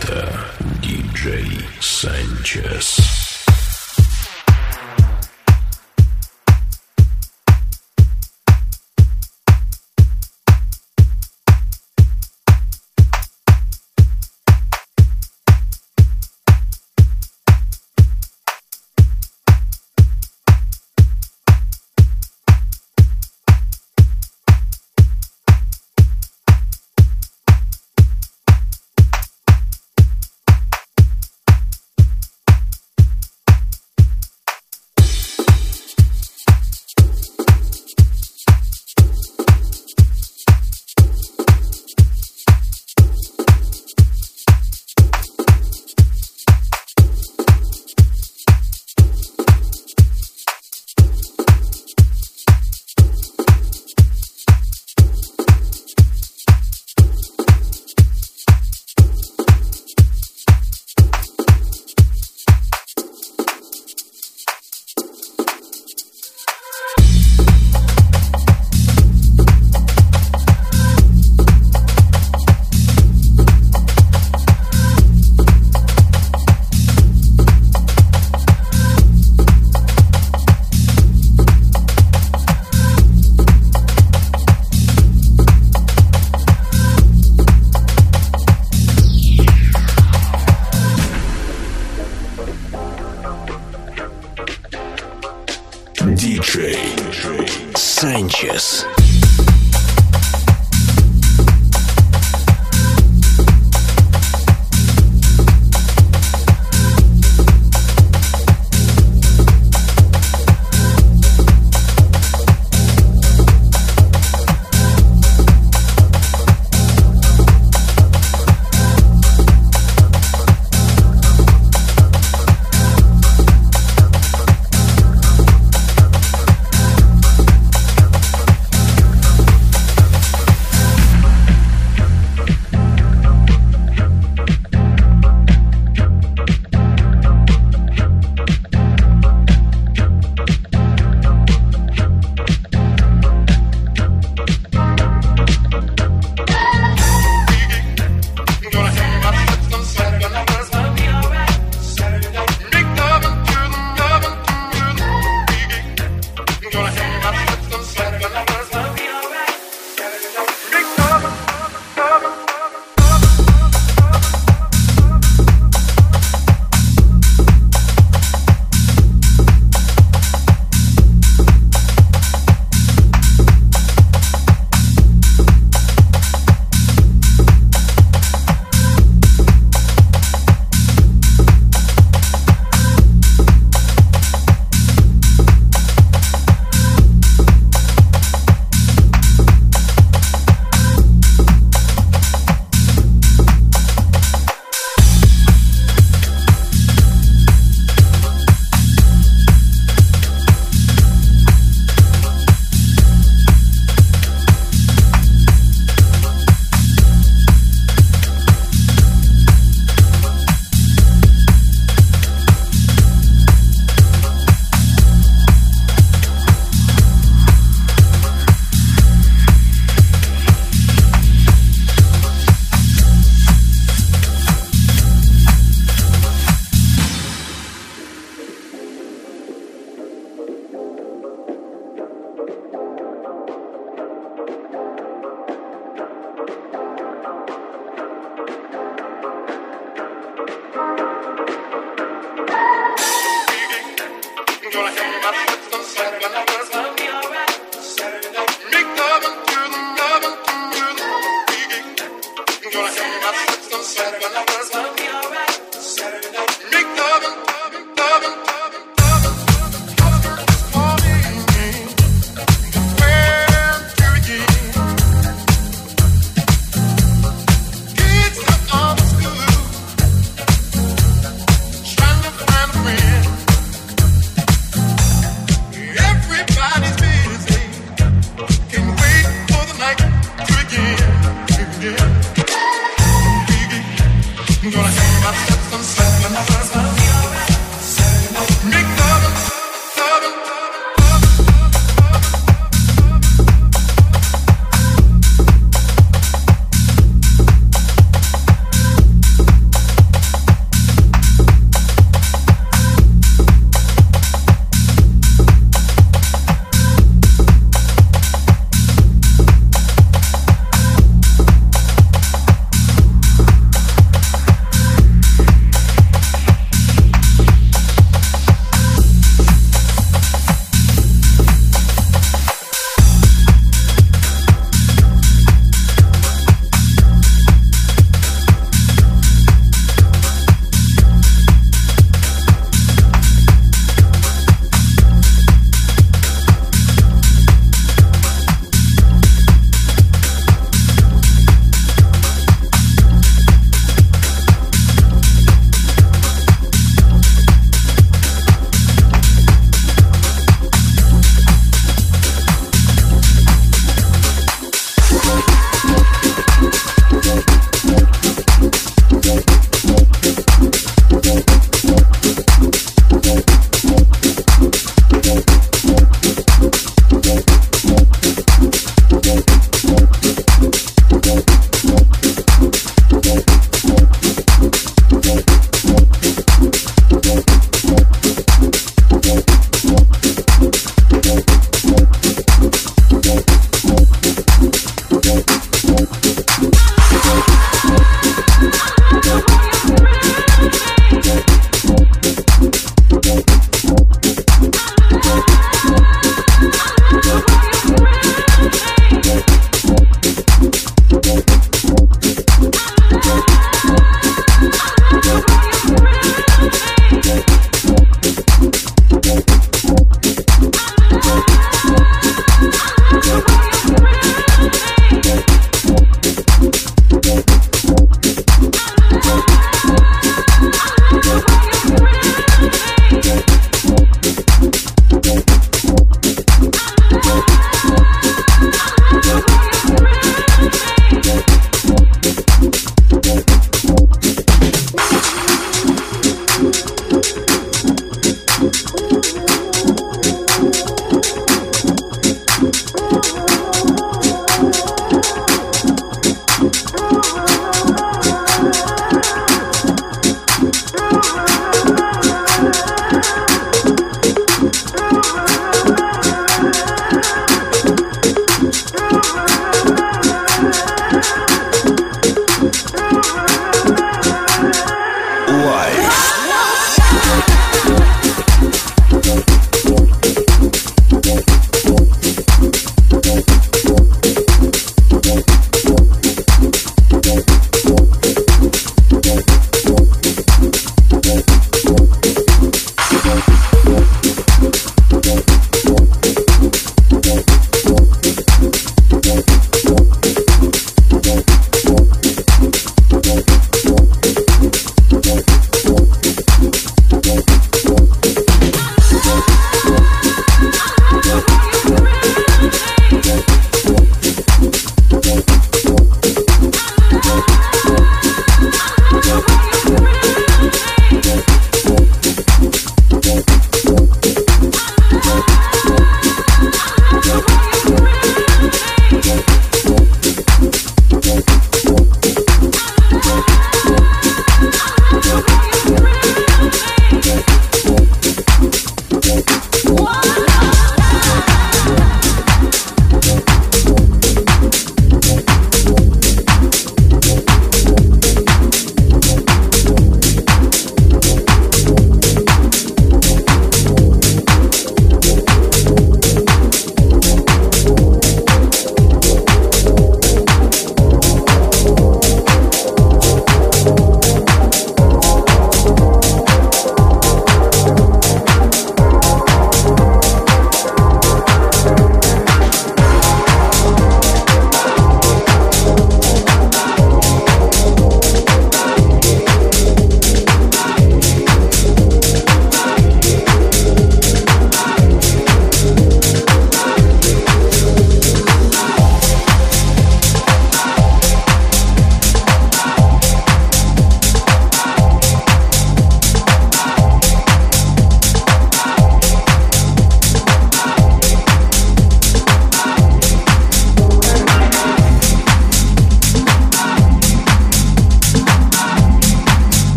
Это диджей Санчес.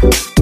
Bye.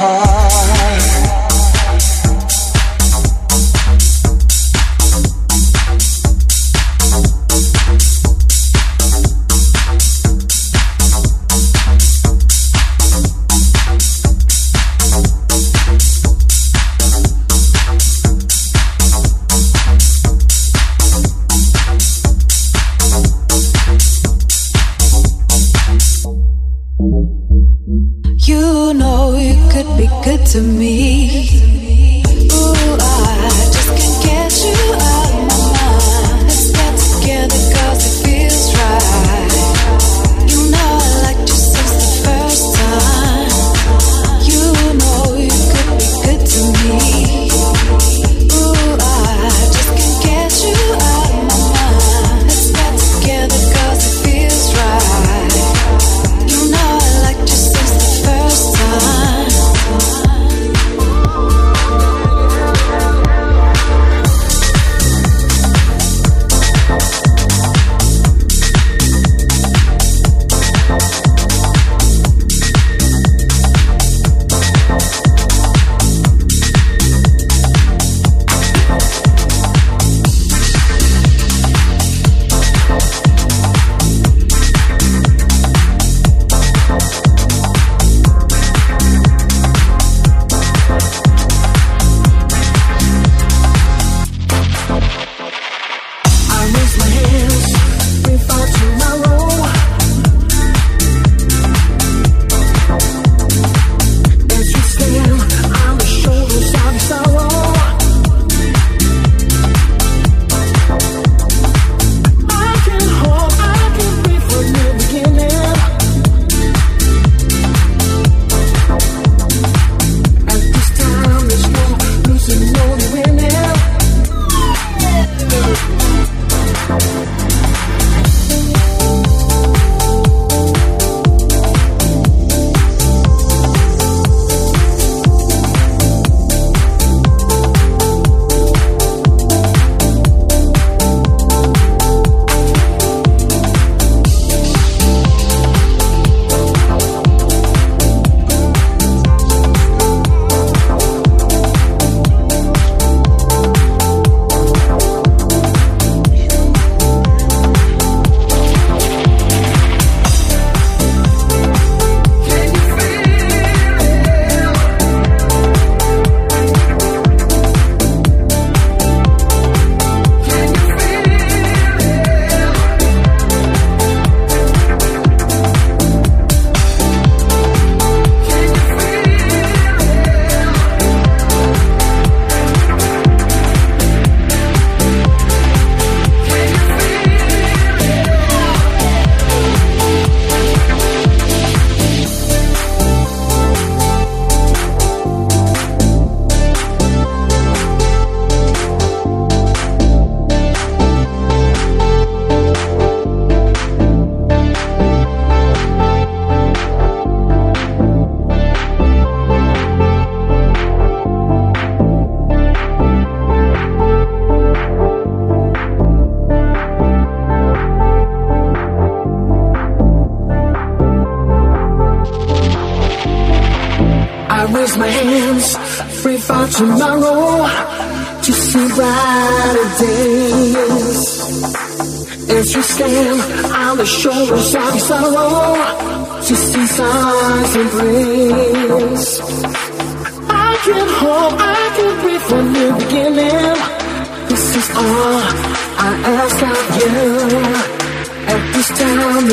Make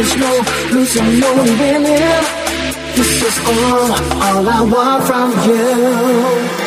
There's no losing, no winning. This is all, all I want from you.